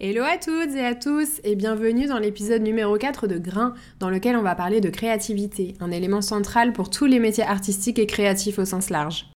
Hello à toutes et à tous et bienvenue dans l'épisode numéro 4 de Grain dans lequel on va parler de créativité, un élément central pour tous les métiers artistiques et créatifs au sens large.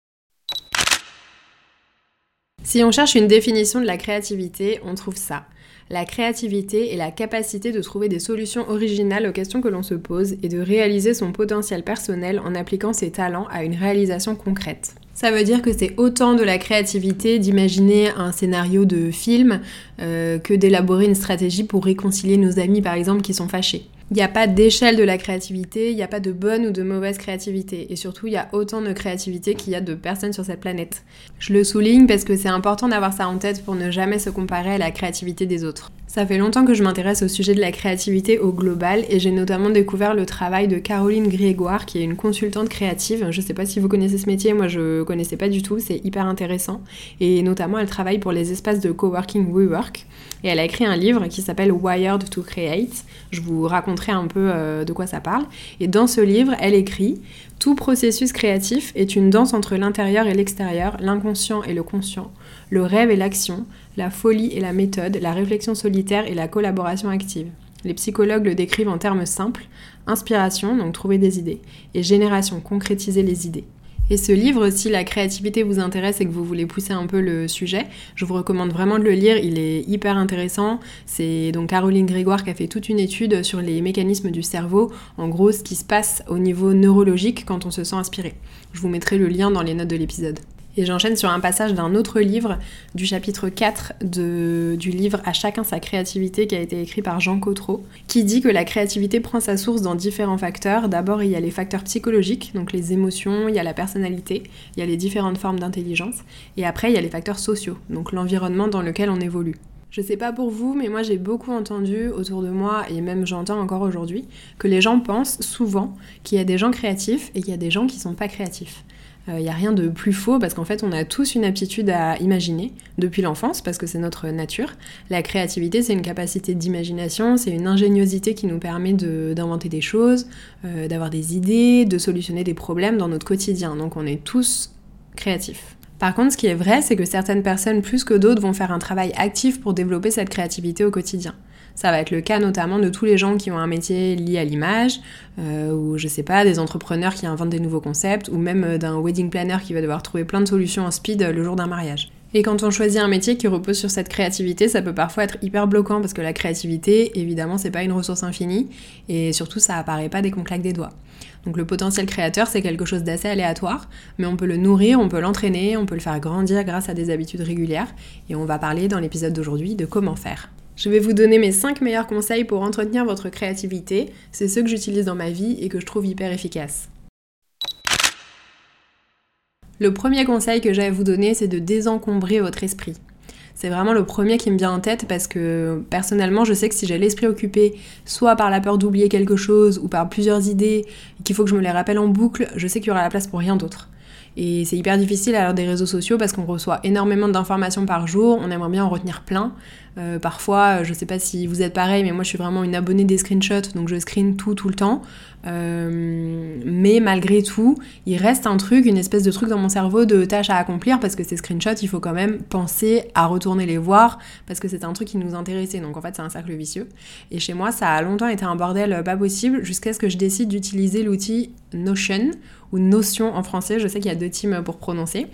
Si on cherche une définition de la créativité, on trouve ça. La créativité est la capacité de trouver des solutions originales aux questions que l'on se pose et de réaliser son potentiel personnel en appliquant ses talents à une réalisation concrète. Ça veut dire que c'est autant de la créativité d'imaginer un scénario de film euh, que d'élaborer une stratégie pour réconcilier nos amis par exemple qui sont fâchés. Il n'y a pas d'échelle de la créativité, il n'y a pas de bonne ou de mauvaise créativité. Et surtout, il y a autant de créativité qu'il y a de personnes sur cette planète. Je le souligne parce que c'est important d'avoir ça en tête pour ne jamais se comparer à la créativité des autres. Ça fait longtemps que je m'intéresse au sujet de la créativité au global et j'ai notamment découvert le travail de Caroline Grégoire qui est une consultante créative. Je sais pas si vous connaissez ce métier, moi je connaissais pas du tout, c'est hyper intéressant. Et notamment elle travaille pour les espaces de coworking WeWork et elle a écrit un livre qui s'appelle Wired to Create. Je vous raconterai un peu euh, de quoi ça parle. Et dans ce livre, elle écrit Tout processus créatif est une danse entre l'intérieur et l'extérieur, l'inconscient et le conscient, le rêve et l'action, la folie et la méthode, la réflexion solitaire et la collaboration active. Les psychologues le décrivent en termes simples inspiration, donc trouver des idées, et génération, concrétiser les idées. Et ce livre, si la créativité vous intéresse et que vous voulez pousser un peu le sujet, je vous recommande vraiment de le lire, il est hyper intéressant. C'est donc Caroline Grégoire qui a fait toute une étude sur les mécanismes du cerveau, en gros ce qui se passe au niveau neurologique quand on se sent inspiré. Je vous mettrai le lien dans les notes de l'épisode. Et j'enchaîne sur un passage d'un autre livre, du chapitre 4 du livre À chacun sa créativité, qui a été écrit par Jean Cotreau, qui dit que la créativité prend sa source dans différents facteurs. D'abord, il y a les facteurs psychologiques, donc les émotions, il y a la personnalité, il y a les différentes formes d'intelligence, et après, il y a les facteurs sociaux, donc l'environnement dans lequel on évolue. Je sais pas pour vous, mais moi j'ai beaucoup entendu autour de moi, et même j'entends encore aujourd'hui, que les gens pensent souvent qu'il y a des gens créatifs et qu'il y a des gens qui sont pas créatifs. Il euh, n'y a rien de plus faux parce qu'en fait on a tous une aptitude à imaginer depuis l'enfance parce que c'est notre nature. La créativité c'est une capacité d'imagination, c'est une ingéniosité qui nous permet d'inventer des choses, euh, d'avoir des idées, de solutionner des problèmes dans notre quotidien. Donc on est tous créatifs. Par contre, ce qui est vrai, c'est que certaines personnes plus que d'autres vont faire un travail actif pour développer cette créativité au quotidien. Ça va être le cas notamment de tous les gens qui ont un métier lié à l'image, euh, ou je sais pas, des entrepreneurs qui inventent des nouveaux concepts, ou même euh, d'un wedding planner qui va devoir trouver plein de solutions en speed euh, le jour d'un mariage. Et quand on choisit un métier qui repose sur cette créativité, ça peut parfois être hyper bloquant parce que la créativité, évidemment, c'est pas une ressource infinie et surtout ça apparaît pas dès qu'on claque des doigts. Donc le potentiel créateur, c'est quelque chose d'assez aléatoire, mais on peut le nourrir, on peut l'entraîner, on peut le faire grandir grâce à des habitudes régulières et on va parler dans l'épisode d'aujourd'hui de comment faire. Je vais vous donner mes 5 meilleurs conseils pour entretenir votre créativité. C'est ceux que j'utilise dans ma vie et que je trouve hyper efficaces. Le premier conseil que j'ai à vous donner, c'est de désencombrer votre esprit. C'est vraiment le premier qui me vient en tête parce que personnellement, je sais que si j'ai l'esprit occupé, soit par la peur d'oublier quelque chose ou par plusieurs idées, qu'il faut que je me les rappelle en boucle, je sais qu'il y aura la place pour rien d'autre. Et c'est hyper difficile à l'heure des réseaux sociaux parce qu'on reçoit énormément d'informations par jour, on aimerait bien en retenir plein. Euh, parfois, je sais pas si vous êtes pareil, mais moi je suis vraiment une abonnée des screenshots, donc je screen tout tout le temps. Euh, mais malgré tout, il reste un truc, une espèce de truc dans mon cerveau de tâche à accomplir parce que ces screenshots, il faut quand même penser à retourner les voir parce que c'est un truc qui nous intéressait. Donc en fait, c'est un cercle vicieux. Et chez moi, ça a longtemps été un bordel pas possible jusqu'à ce que je décide d'utiliser l'outil Notion ou Notion en français. Je sais qu'il y a deux teams pour prononcer.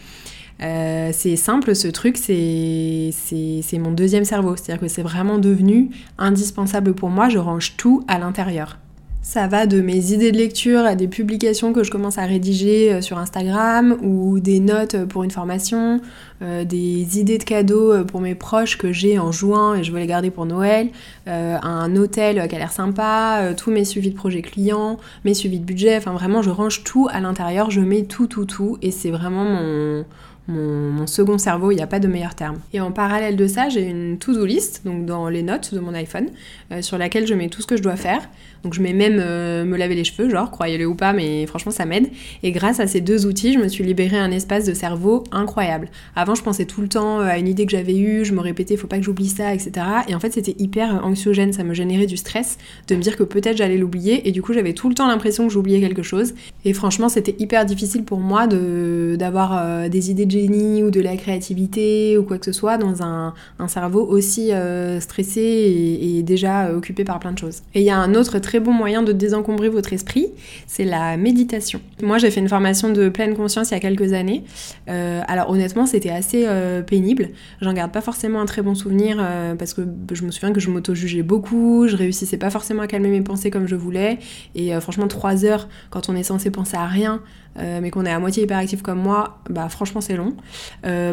Euh, c'est simple, ce truc, c'est mon deuxième cerveau. C'est-à-dire que c'est vraiment devenu indispensable pour moi. Je range tout à l'intérieur. Ça va de mes idées de lecture à des publications que je commence à rédiger euh, sur Instagram ou des notes pour une formation, euh, des idées de cadeaux pour mes proches que j'ai en juin et je veux les garder pour Noël, un hôtel qui a l'air sympa, tous mes suivis de projets clients, mes suivis de budget, enfin vraiment je range tout à l'intérieur, je mets tout tout tout et c'est vraiment mon mon, second cerveau, il n'y a pas de meilleur terme. Et en parallèle de ça, j'ai une to-do list, donc dans les notes de mon iPhone, euh, sur laquelle je mets tout ce que je dois faire. Donc je mets même euh, me laver les cheveux, genre, croyez-le ou pas, mais franchement ça m'aide. Et grâce à ces deux outils, je me suis libéré un espace de cerveau incroyable. Avant, je pensais tout le temps à une idée que j'avais eue, je me répétais, faut pas que j'oublie ça, etc. Et en fait, c'était hyper anxiogène, ça me générait du stress de me dire que peut-être j'allais l'oublier. Et du coup, j'avais tout le temps l'impression que j'oubliais quelque chose. Et franchement, c'était hyper difficile pour moi d'avoir euh, des idées de ou de la créativité ou quoi que ce soit dans un, cerveau aussi euh, stressé et, déjà occupé par plein de choses. Et il y a un autre très bon moyen de désencombrer votre esprit, c'est la méditation. Moi, j'ai fait une formation de pleine conscience il y a quelques années. Euh, alors honnêtement, c'était assez euh, pénible. J'en garde pas forcément un très bon souvenir euh, parce que je me souviens que je m'auto-jugeais beaucoup, je réussissais pas forcément à calmer mes pensées comme je voulais. Et franchement, trois heures, quand on est censé penser à rien, mais qu'on est à moitié hyperactif comme moi, bah franchement c'est long.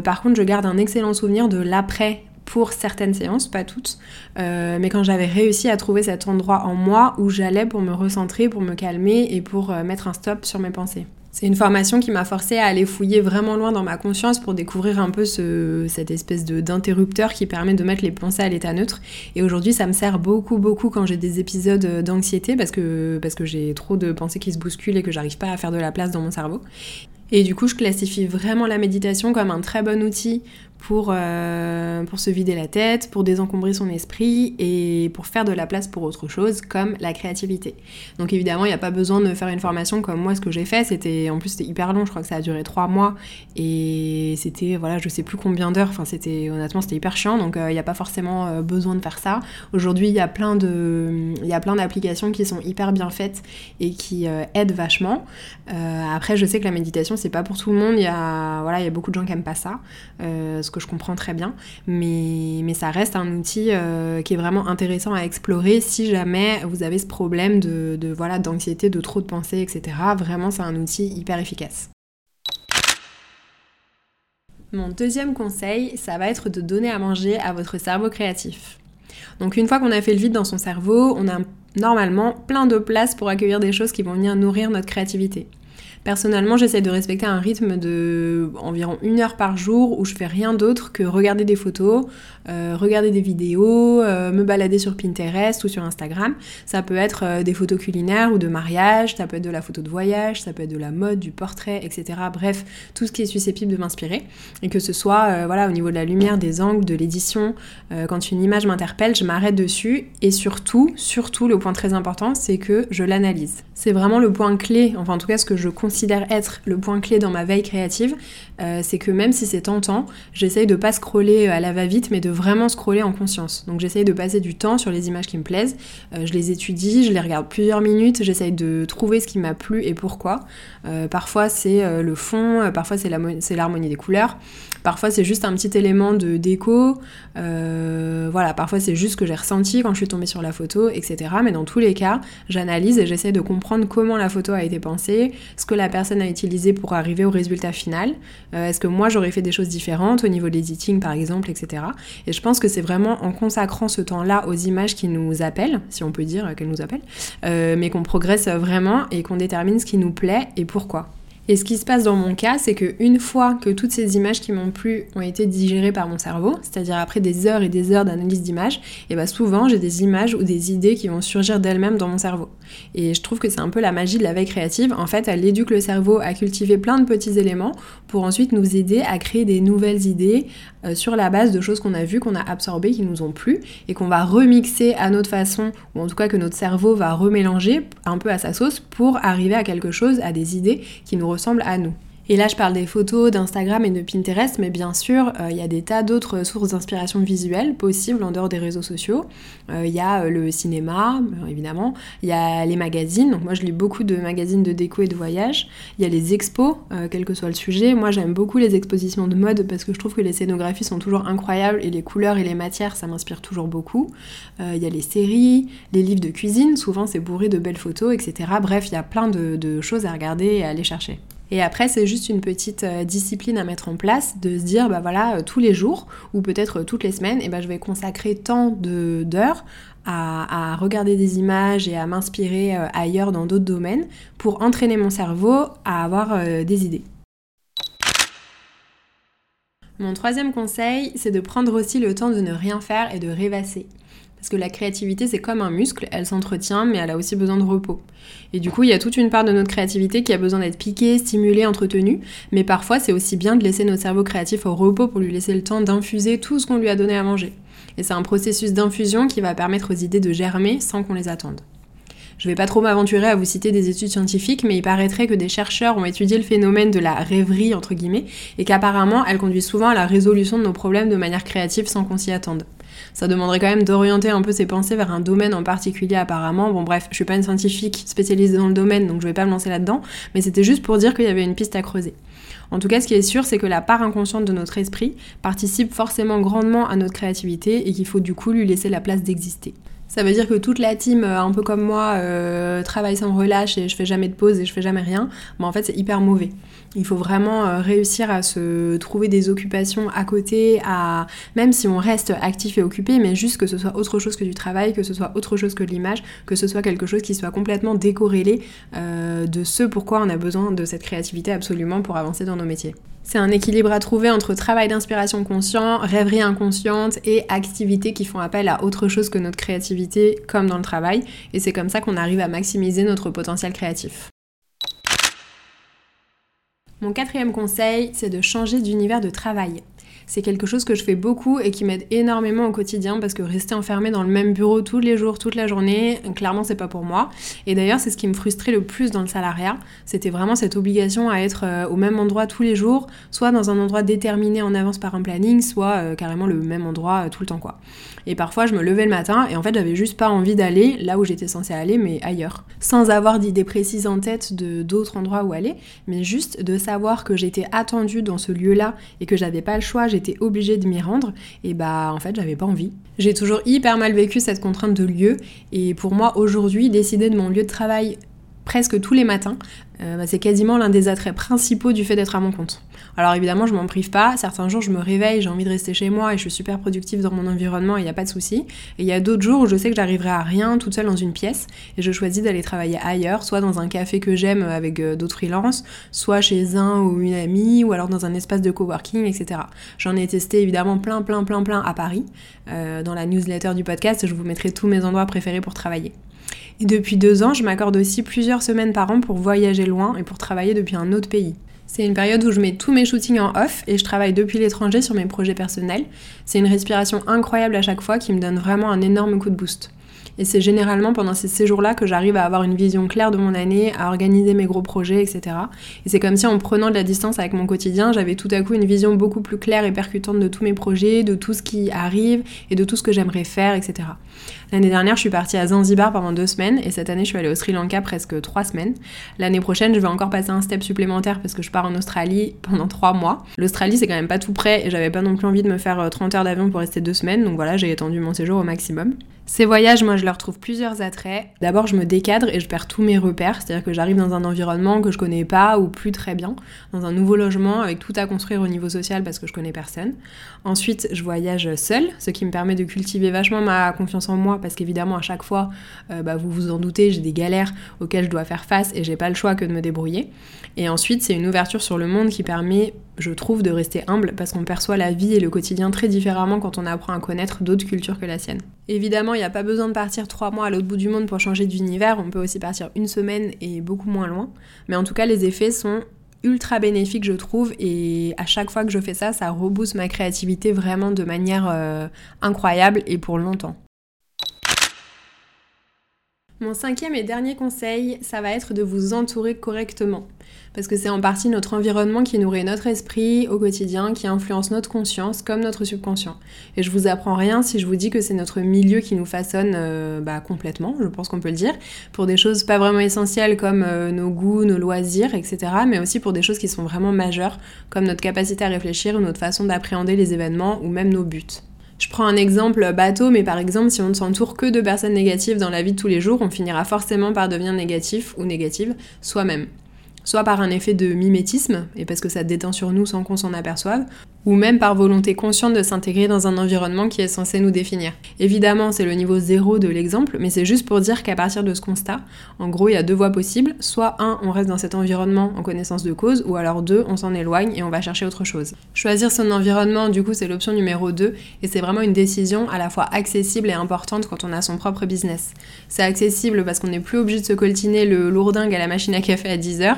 par contre, je garde un excellent souvenir de l'après pour certaines séances, pas toutes, euh, mais quand j'avais réussi à trouver cet endroit en moi où j'allais pour me recentrer, pour me calmer et pour euh, mettre un stop sur mes pensées. C'est une formation qui m'a forcé à aller fouiller vraiment loin dans ma conscience pour découvrir un peu ce, cette espèce d'interrupteur qui permet de mettre les pensées à l'état neutre. Et aujourd'hui, ça me sert beaucoup, beaucoup quand j'ai des épisodes d'anxiété parce que, parce que j'ai trop de pensées qui se bousculent et que j'arrive pas à faire de la place dans mon cerveau. Et du coup, je classifie vraiment la méditation comme un très bon outil pour, euh, pour se vider la tête, pour désencombrer son esprit et pour faire de la place pour autre chose comme la créativité. Donc évidemment, il n'y a pas besoin de faire une formation comme moi, ce que j'ai fait. C'était en plus c'était hyper long, je crois que ça a duré trois mois et c'était voilà, je sais plus combien d'heures. Enfin, c'était honnêtement c'était hyper chiant, donc euh, il n'y a pas forcément euh, besoin de faire ça. Aujourd'hui, il y a plein de il y a plein d'applications qui sont hyper bien faites et qui aident vachement. après, je sais que la méditation c'est pas pour tout le monde. Il y a voilà, il y a beaucoup de gens qui aiment pas ça que je comprends très bien, mais, ça reste un outil euh, qui est vraiment intéressant à explorer si jamais vous avez ce problème de, de voilà d'anxiété, de trop de pensées, etc. Vraiment, c'est un outil hyper efficace. Mon deuxième conseil, ça va être de donner à manger à votre cerveau créatif. Donc une fois qu'on a fait le vide dans son cerveau, on a normalement plein de place pour accueillir des choses qui vont venir nourrir notre créativité. Personnellement, j'essaie de respecter un rythme de environ une heure par jour où je fais rien d'autre que regarder des photos, euh, regarder des vidéos, euh, me balader sur Pinterest ou sur Instagram. Ça peut être euh, des photos culinaires ou de mariage, ça peut être de la photo de voyage, ça peut être de la mode, du portrait, etc. Bref, tout ce qui est susceptible de m'inspirer. Et que ce soit voilà, au niveau de la lumière, des angles, de l'édition, quand une image m'interpelle, je m'arrête dessus. Et surtout, surtout, le point très important, c'est que je l'analyse. C'est vraiment le point clé, enfin en tout cas ce que je considère être le point clé dans ma veille créative, c'est que même si c'est tentant, j'essaye de pas scroller à la va-vite, mais de vraiment scroller en conscience. Donc j'essaye de passer du temps sur les images qui me plaisent, euh, je les étudie, je les regarde plusieurs minutes, j'essaye de trouver ce qui m'a plu et pourquoi. Euh, parfois c'est euh, le fond, parfois c'est l'harmonie des couleurs, parfois c'est juste un petit élément de déco, voilà, parfois c'est juste ce que j'ai ressenti quand je suis tombée sur la photo, etc. Mais dans tous les cas, j'analyse et j'essaie de comprendre comment la photo a été pensée, ce que la personne a utilisé pour arriver au résultat final, est-ce que moi j'aurais fait des choses différentes au niveau de l'editing par exemple, etc. Et je pense que c'est vraiment en consacrant ce temps-là aux images qui nous appellent, si on peut dire qu'elles nous appellent, euh, mais qu'on progresse vraiment et qu'on détermine ce qui nous plaît et pourquoi. Et ce qui se passe dans mon cas, c'est qu'une fois que toutes ces images qui m'ont plu ont été digérées par mon cerveau, c'est-à-dire après des heures et des heures d'analyse d'images, et bah souvent j'ai des images ou des idées qui vont surgir d'elles-mêmes dans mon cerveau. Et je trouve que c'est un peu la magie de la veille créative. En fait, elle éduque le cerveau à cultiver plein de petits éléments pour ensuite nous aider à créer des nouvelles idées euh, sur la base de choses qu'on a vues, qu'on a absorbées, qui nous ont plu, et qu'on va remixer à notre façon, ou en tout cas que notre cerveau va remélanger un peu à sa sauce pour arriver à quelque chose, à des idées qui nous ressemblent à nous. Et là, je parle des photos d'Instagram et de Pinterest, mais bien sûr, euh, il y a des tas d'autres sources d'inspiration visuelle possibles en dehors des réseaux sociaux. Euh, il y a euh, le cinéma, évidemment. Il y a les magazines. Donc moi, je lis beaucoup de magazines de déco et de voyage. Il y a les expos, quel que soit le sujet. Moi, j'aime beaucoup les expositions de mode parce que je trouve que les scénographies sont toujours incroyables et les couleurs et les matières, ça m'inspire toujours beaucoup. il y a les séries, les livres de cuisine. Souvent, c'est bourré de belles photos, etc. Bref, il y a plein de choses à regarder et à aller chercher. Et après, c'est juste une petite euh, discipline à mettre en place, de se dire, bah voilà, euh, tous les jours, ou peut-être euh, toutes les semaines, bah, je vais consacrer tant d'heures à, regarder des images et à m'inspirer ailleurs dans d'autres domaines pour entraîner mon cerveau à avoir des idées. Mon troisième conseil, c'est de prendre aussi le temps de ne rien faire et de rêvasser. Parce que la créativité, c'est comme un muscle, elle s'entretient, mais elle a aussi besoin de repos. Et du coup, il y a toute une part de notre créativité qui a besoin d'être piquée, stimulée, entretenue. Mais parfois, c'est aussi bien de laisser notre cerveau créatif au repos pour lui laisser le temps d'infuser tout ce qu'on lui a donné à manger. Et c'est un processus d'infusion qui va permettre aux idées de germer sans qu'on les attende. Je vais pas trop m'aventurer à vous citer des études scientifiques, mais il paraîtrait que des chercheurs ont étudié le phénomène de la rêverie, entre guillemets, et qu'apparemment elle conduit souvent à la résolution de nos problèmes de manière créative sans qu'on s'y attende. Ça demanderait quand même d'orienter un peu ses pensées vers un domaine en particulier apparemment. Bon bref, je suis pas une scientifique spécialisée dans le domaine, donc je vais pas me lancer là-dedans, mais c'était juste pour dire qu'il y avait une piste à creuser. En tout cas, ce qui est sûr, c'est que la part inconsciente de notre esprit participe forcément grandement à notre créativité et qu'il faut du coup lui laisser la place d'exister. Ça veut dire que toute la team, euh, un peu comme moi, euh, travaille sans relâche et je fais jamais de pause et je fais jamais rien. Mais en fait, c'est hyper mauvais. Il faut vraiment euh, réussir à se trouver des occupations à côté, à même si on reste actif et occupé, mais juste que ce soit autre chose que du travail, que ce soit autre chose que de l'image, que ce soit quelque chose qui soit complètement décorrélé de ce pourquoi on a besoin de cette créativité absolument pour avancer dans nos métiers. C'est un équilibre à trouver entre travail d'inspiration conscient, rêverie inconsciente et activités qui font appel à autre chose que notre créativité, comme dans le travail. Et c'est comme ça qu'on arrive à maximiser notre potentiel créatif. Mon quatrième conseil, c'est de changer d'univers de travail. C'est quelque chose que je fais beaucoup et qui m'aide énormément au quotidien parce que rester enfermé dans le même bureau tous les jours, toute la journée, clairement c'est pas pour moi. Et d'ailleurs c'est ce qui me frustrait le plus dans le salariat, c'était vraiment cette obligation à être euh, au même endroit tous les jours, soit dans un endroit déterminé en avance par un planning, soit euh, carrément le même endroit euh, tout le temps quoi. Et parfois je me levais le matin et en fait j'avais juste pas envie d'aller là où j'étais censée aller mais ailleurs. Sans avoir d'idée précise en tête de d'autres endroits où aller, mais juste de savoir que j'étais attendue dans ce lieu-là et que j'avais pas le choix, j'étais obligée de m'y rendre, et bah en fait j'avais pas envie. J'ai toujours hyper mal vécu cette contrainte de lieu, et pour moi aujourd'hui, décider de mon lieu de travail presque tous les matins, euh, bah, c'est quasiment l'un des attraits principaux du fait d'être à mon compte. Alors évidemment, je m'en prive pas. Certains jours, je me réveille, j'ai envie de rester chez moi et je suis super productive dans mon environnement et il n'y a pas de souci. Et il y a d'autres jours où je sais que j'arriverai à rien toute seule dans une pièce et je choisis d'aller travailler ailleurs, soit dans un café que j'aime avec euh, d'autres freelances, soit chez un ou une amie, ou alors dans un espace de coworking, etc. J'en ai testé évidemment plein, plein, plein, plein à Paris. Euh, dans la newsletter du podcast, je vous mettrai tous mes endroits préférés pour travailler. Et depuis deux ans, je m'accorde aussi plusieurs semaines par an pour voyager loin et pour travailler depuis un autre pays. C'est une période où je mets tous mes shootings en off et je travaille depuis l'étranger sur mes projets personnels. C'est une respiration incroyable à chaque fois qui me donne vraiment un énorme coup de boost. Et c'est généralement pendant ces séjours-là que j'arrive à avoir une vision claire de mon année, à organiser mes gros projets, etc. Et c'est comme si en prenant de la distance avec mon quotidien, j'avais tout à coup une vision beaucoup plus claire et percutante de tous mes projets, de tout ce qui arrive et de tout ce que j'aimerais faire, etc. L'année dernière, je suis partie à Zanzibar pendant deux semaines et cette année, je suis allée au Sri Lanka presque trois semaines. L'année prochaine, je vais encore passer un step supplémentaire parce que je pars en Australie pendant trois mois. L'Australie, c'est quand même pas tout près et j'avais pas non plus envie de me faire 30 euh, heures d'avion pour rester deux semaines, donc voilà, j'ai étendu mon séjour au maximum. Ces voyages, moi, je leur trouve plusieurs attraits. D'abord, je me décadre et je perds tous mes repères, c'est-à-dire que j'arrive dans un environnement que je connais pas ou plus très bien, dans un nouveau logement avec tout à construire au niveau social parce que je connais personne. Ensuite, je voyage seule, ce qui me permet de cultiver vachement ma confiance en moi parce qu'évidemment, à chaque fois, euh, bah, vous vous en doutez, j'ai des galères auxquelles je dois faire face et j'ai pas le choix que de me débrouiller. Et ensuite, c'est une ouverture sur le monde qui permet, je trouve, de rester humble parce qu'on perçoit la vie et le quotidien très différemment quand on apprend à connaître d'autres cultures que la sienne. Évidemment, il n'y a pas besoin de partir trois mois à l'autre bout du monde pour changer d'univers, on peut aussi partir une semaine et beaucoup moins loin. Mais en tout cas, les effets sont ultra bénéfiques, je trouve et à chaque fois que je fais ça ça rebooste ma créativité vraiment de manière euh, incroyable et pour longtemps. Mon cinquième et dernier conseil, ça va être de vous entourer correctement. Parce que c'est en partie notre environnement qui nourrit notre esprit au quotidien, qui influence notre conscience comme notre subconscient. Et je vous apprends rien si je vous dis que c'est notre milieu qui nous façonne euh, bah, complètement, je pense qu'on peut le dire, pour des choses pas vraiment essentielles comme euh, nos goûts, nos loisirs, etc. Mais aussi pour des choses qui sont vraiment majeures, comme notre capacité à réfléchir ou notre façon d'appréhender les événements ou même nos buts. Je prends un exemple bateau, mais par exemple, si on ne s'entoure que de personnes négatives dans la vie de tous les jours, on finira forcément par devenir négatif ou négative soi-même. Soit par un effet de mimétisme, et parce que ça déteint sur nous sans qu'on s'en aperçoive, ou même par volonté consciente de s'intégrer dans un environnement qui est censé nous définir. Évidemment, c'est le niveau zéro de l'exemple, mais c'est juste pour dire qu'à partir de ce constat, en gros, il y a deux voies possibles. Soit un, on reste dans cet environnement en connaissance de cause, ou alors deux, on s'en éloigne et on va chercher autre chose. Choisir son environnement, du coup, c'est l'option numéro 2, et c'est vraiment une décision à la fois accessible et importante quand on a son propre business. C'est accessible parce qu'on n'est plus obligé de se coltiner le lourdingue à la machine à café à 10h,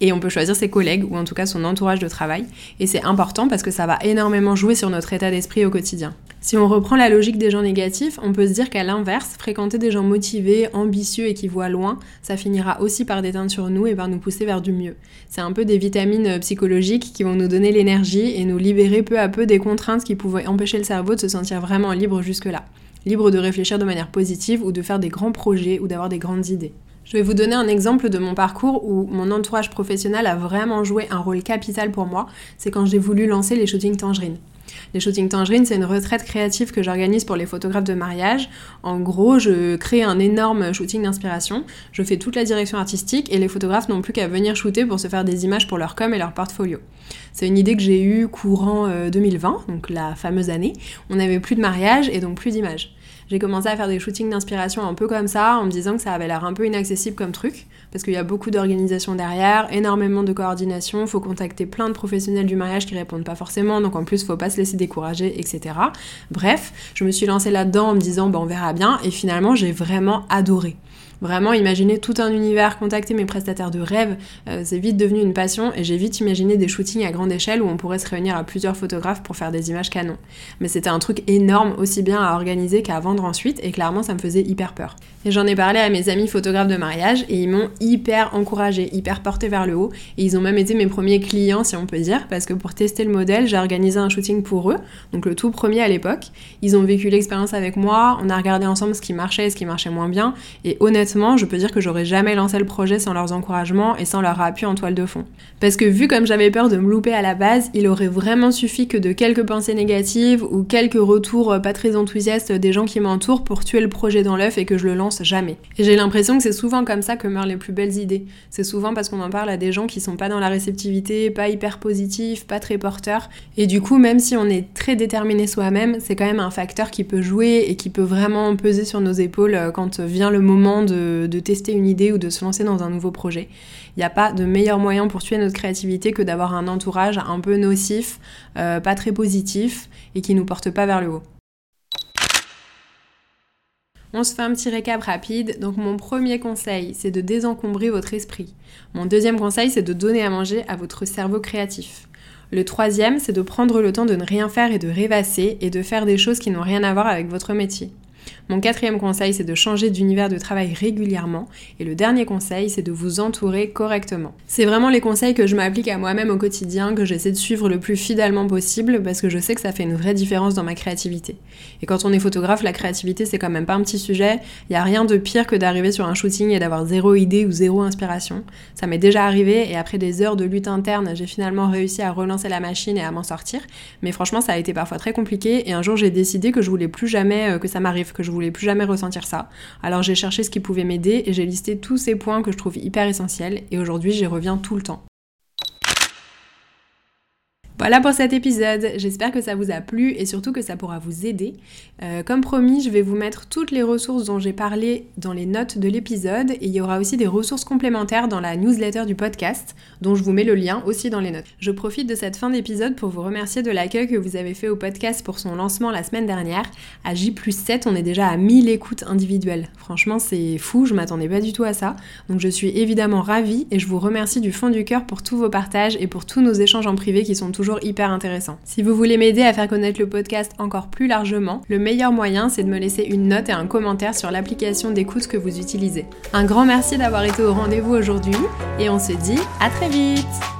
et on peut choisir ses collègues ou en tout cas son entourage de travail. Et c'est important parce que ça va énormément jouer sur notre état d'esprit au quotidien. Si on reprend la logique des gens négatifs, on peut se dire qu'à l'inverse, fréquenter des gens motivés, ambitieux et qui voient loin, ça finira aussi par déteindre sur nous et par nous pousser vers du mieux. C'est un peu des vitamines euh, psychologiques qui vont nous donner l'énergie et nous libérer peu à peu des contraintes qui pouvaient empêcher le cerveau de se sentir vraiment libre jusque-là. Libre de réfléchir de manière positive ou de faire des grands projets ou d'avoir des grandes idées. Je vais vous donner un exemple de mon parcours où mon entourage professionnel a vraiment joué un rôle capital pour moi. C'est quand j'ai voulu lancer les shootings Tangerine. Les shootings Tangerine, c'est une retraite créative que j'organise pour les photographes de mariage. En gros, je crée un énorme shooting d'inspiration, je fais toute la direction artistique et les photographes n'ont plus qu'à venir shooter pour se faire des images pour leur com et leur portfolio. C'est une idée que j'ai eue courant 2020, euh, donc la fameuse année. On n'avait plus de mariage et donc plus d'images j'ai commencé à faire des shootings d'inspiration un peu comme ça, en me disant que ça avait l'air un peu inaccessible comme truc, parce qu'il y a beaucoup d'organisation derrière, énormément de coordination, faut contacter plein de professionnels du mariage qui répondent pas forcément, donc en plus faut pas se laisser décourager, etc. Bref, je me suis lancée là-dedans en me disant, bon, on verra bien, et finalement j'ai vraiment adoré. Vraiment, imaginer tout un univers, contacter mes prestataires de rêve, euh, c'est vite devenu une passion et j'ai vite imaginé des shootings à grande échelle où on pourrait se réunir à plusieurs photographes pour faire des images canon. Mais c'était un truc énorme aussi bien à organiser qu'à vendre ensuite et clairement ça me faisait hyper peur. Et j'en ai parlé à mes amis photographes de mariage et ils m'ont hyper encouragé, hyper porté vers le haut et ils ont même été mes premiers clients si on peut dire parce que pour tester le modèle, j'ai organisé un shooting pour eux, donc le tout premier à l'époque. Ils ont vécu l'expérience avec moi, on a regardé ensemble ce qui marchait et ce qui marchait moins bien et honnêtement je peux dire que j'aurais jamais lancé le projet sans leurs encouragements et sans leur appui en toile de fond. Parce que vu comme j'avais peur de me louper à la base, il aurait vraiment suffi que de quelques pensées négatives ou quelques retours pas très enthousiastes des gens qui m'entourent pour tuer le projet dans l'œuf et que je le lance jamais. Et j'ai l'impression que c'est souvent comme ça que meurent les plus belles idées. C'est souvent parce qu'on en parle à des gens qui sont pas dans la réceptivité, pas hyper positifs, pas très porteurs. Et du coup, même si on est très déterminé soi-même, c'est quand même un facteur qui peut jouer et qui peut vraiment peser sur nos épaules euh, quand vient le moment de de, tester une idée ou de se lancer dans un nouveau projet. Il n'y a pas de meilleur moyen pour tuer notre créativité que d'avoir un entourage un peu nocif, euh, pas très positif et qui nous porte pas vers le haut. On se fait un petit récap rapide. Donc mon premier conseil, c'est de désencombrer votre esprit. Mon deuxième conseil, c'est de donner à manger à votre cerveau créatif. Le troisième, c'est de prendre le temps de ne rien faire et de rêvasser et de faire des choses qui n'ont rien à voir avec votre métier. Mon quatrième conseil, c'est de changer d'univers de travail régulièrement. Et le dernier conseil, c'est de vous entourer correctement. C'est vraiment les conseils que je m'applique à moi-même au quotidien, que j'essaie de suivre le plus fidèlement possible, parce que je sais que ça fait une vraie différence dans ma créativité. Et quand on est photographe, la créativité, c'est quand même pas un petit sujet. Il n'y a rien de pire que d'arriver sur un shooting et d'avoir zéro idée ou zéro inspiration. Ça m'est déjà arrivé, et après des heures de lutte interne, j'ai finalement réussi à relancer la machine et à m'en sortir. Mais franchement, ça a été parfois très compliqué, et un jour, j'ai décidé que je voulais plus jamais euh, que ça m'arrive, je voulais plus jamais ressentir ça. Alors j'ai cherché ce qui pouvait m'aider et j'ai listé tous ces points que je trouve hyper essentiels et aujourd'hui j'y reviens tout le temps. Voilà pour cet épisode, j'espère que ça vous a plu et surtout que ça pourra vous aider. Euh, comme promis, je vais vous mettre toutes les ressources dont j'ai parlé dans les notes de l'épisode et il y aura aussi des ressources complémentaires dans la newsletter du podcast dont je vous mets le lien aussi dans les notes. Je profite de cette fin d'épisode pour vous remercier de l'accueil que vous avez fait au podcast pour son lancement la semaine dernière. À J 7, on est déjà à 1000 écoutes individuelles. Franchement, c'est fou, je m'attendais pas du tout à ça. Donc je suis évidemment ravie et je vous remercie du fond du cœur pour tous vos partages et pour tous nos échanges en privé qui sont hyper intéressant. Si vous voulez m'aider à faire connaître le podcast encore plus largement, le meilleur moyen c'est de me laisser une note et un commentaire sur l'application d'écoute que vous utilisez. Un grand merci d'avoir été au rendez-vous aujourd'hui et on se dit à très vite